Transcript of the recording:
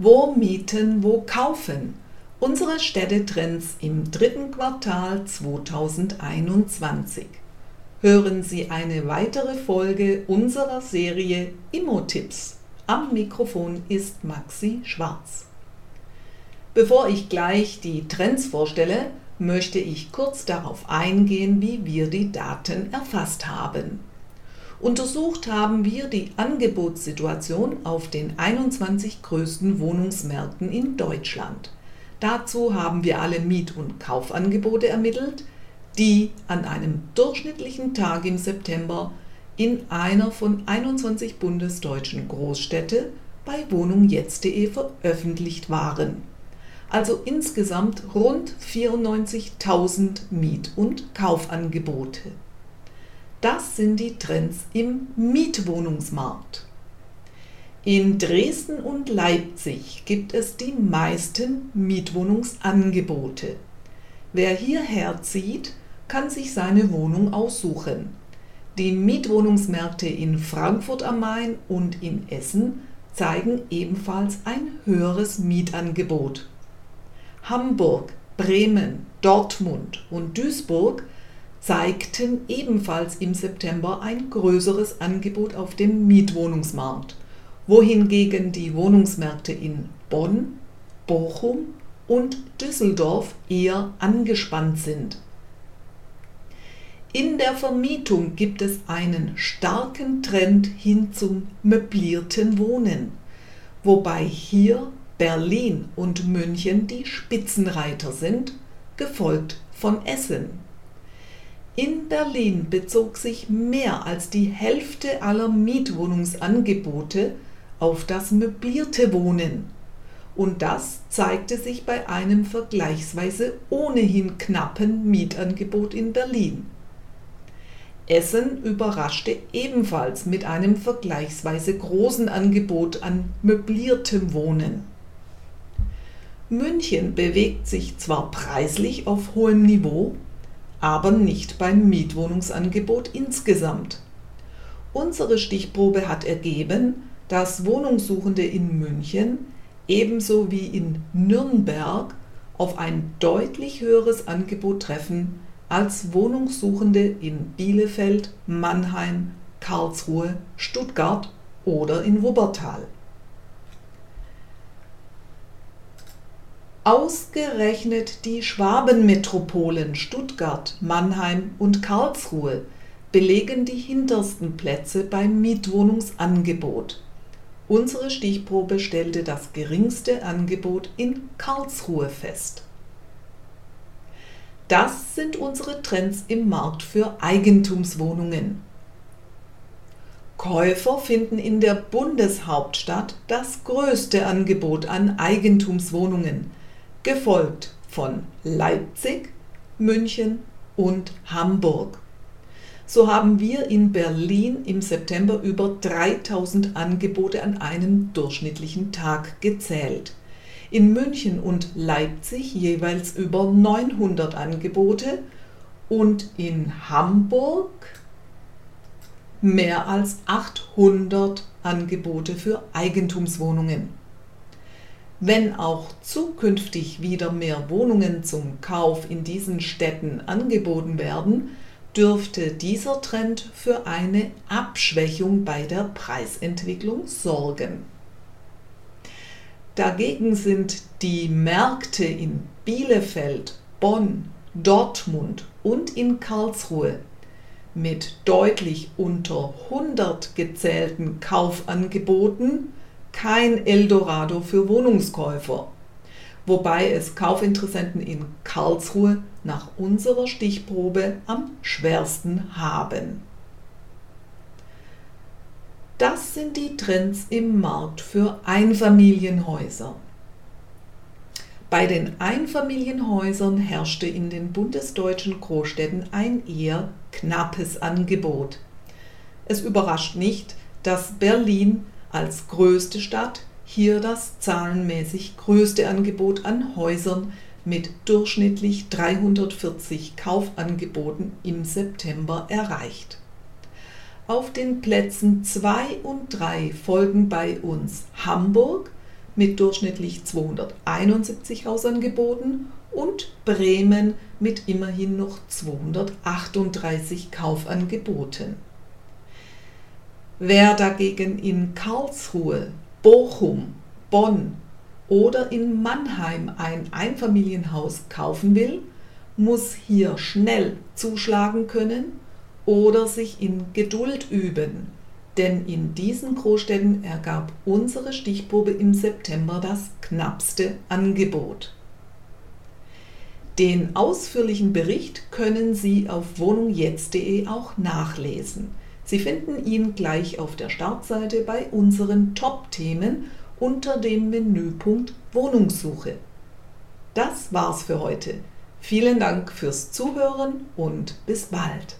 Wo mieten, wo kaufen? Unsere Städtetrends im dritten Quartal 2021. Hören Sie eine weitere Folge unserer Serie Immo-Tipps. Am Mikrofon ist Maxi Schwarz. Bevor ich gleich die Trends vorstelle, möchte ich kurz darauf eingehen, wie wir die Daten erfasst haben. Untersucht haben wir die Angebotssituation auf den 21 größten Wohnungsmärkten in Deutschland. Dazu haben wir alle Miet- und Kaufangebote ermittelt, die an einem durchschnittlichen Tag im September in einer von 21 bundesdeutschen Großstädte bei wohnungjetzt.de veröffentlicht waren. Also insgesamt rund 94.000 Miet- und Kaufangebote. Das sind die Trends im Mietwohnungsmarkt. In Dresden und Leipzig gibt es die meisten Mietwohnungsangebote. Wer hierher zieht, kann sich seine Wohnung aussuchen. Die Mietwohnungsmärkte in Frankfurt am Main und in Essen zeigen ebenfalls ein höheres Mietangebot. Hamburg, Bremen, Dortmund und Duisburg zeigten ebenfalls im September ein größeres Angebot auf dem Mietwohnungsmarkt, wohingegen die Wohnungsmärkte in Bonn, Bochum und Düsseldorf eher angespannt sind. In der Vermietung gibt es einen starken Trend hin zum möblierten Wohnen, wobei hier Berlin und München die Spitzenreiter sind, gefolgt von Essen. In Berlin bezog sich mehr als die Hälfte aller Mietwohnungsangebote auf das möblierte Wohnen. Und das zeigte sich bei einem vergleichsweise ohnehin knappen Mietangebot in Berlin. Essen überraschte ebenfalls mit einem vergleichsweise großen Angebot an möbliertem Wohnen. München bewegt sich zwar preislich auf hohem Niveau, aber nicht beim Mietwohnungsangebot insgesamt. Unsere Stichprobe hat ergeben, dass Wohnungssuchende in München ebenso wie in Nürnberg auf ein deutlich höheres Angebot treffen als Wohnungssuchende in Bielefeld, Mannheim, Karlsruhe, Stuttgart oder in Wuppertal. Ausgerechnet die Schwabenmetropolen Stuttgart, Mannheim und Karlsruhe belegen die hintersten Plätze beim Mietwohnungsangebot. Unsere Stichprobe stellte das geringste Angebot in Karlsruhe fest. Das sind unsere Trends im Markt für Eigentumswohnungen. Käufer finden in der Bundeshauptstadt das größte Angebot an Eigentumswohnungen gefolgt von Leipzig, München und Hamburg. So haben wir in Berlin im September über 3000 Angebote an einem durchschnittlichen Tag gezählt. In München und Leipzig jeweils über 900 Angebote und in Hamburg mehr als 800 Angebote für Eigentumswohnungen. Wenn auch zukünftig wieder mehr Wohnungen zum Kauf in diesen Städten angeboten werden, dürfte dieser Trend für eine Abschwächung bei der Preisentwicklung sorgen. Dagegen sind die Märkte in Bielefeld, Bonn, Dortmund und in Karlsruhe mit deutlich unter 100 gezählten Kaufangeboten kein Eldorado für Wohnungskäufer, wobei es Kaufinteressenten in Karlsruhe nach unserer Stichprobe am schwersten haben. Das sind die Trends im Markt für Einfamilienhäuser. Bei den Einfamilienhäusern herrschte in den bundesdeutschen Großstädten ein eher knappes Angebot. Es überrascht nicht, dass Berlin als größte Stadt hier das zahlenmäßig größte Angebot an Häusern mit durchschnittlich 340 Kaufangeboten im September erreicht. Auf den Plätzen 2 und 3 folgen bei uns Hamburg mit durchschnittlich 271 Hausangeboten und Bremen mit immerhin noch 238 Kaufangeboten. Wer dagegen in Karlsruhe, Bochum, Bonn oder in Mannheim ein Einfamilienhaus kaufen will, muss hier schnell zuschlagen können oder sich in Geduld üben, denn in diesen Großstädten ergab unsere Stichprobe im September das knappste Angebot. Den ausführlichen Bericht können Sie auf wohnungjetzt.de auch nachlesen. Sie finden ihn gleich auf der Startseite bei unseren Top-Themen unter dem Menüpunkt Wohnungssuche. Das war's für heute. Vielen Dank fürs Zuhören und bis bald.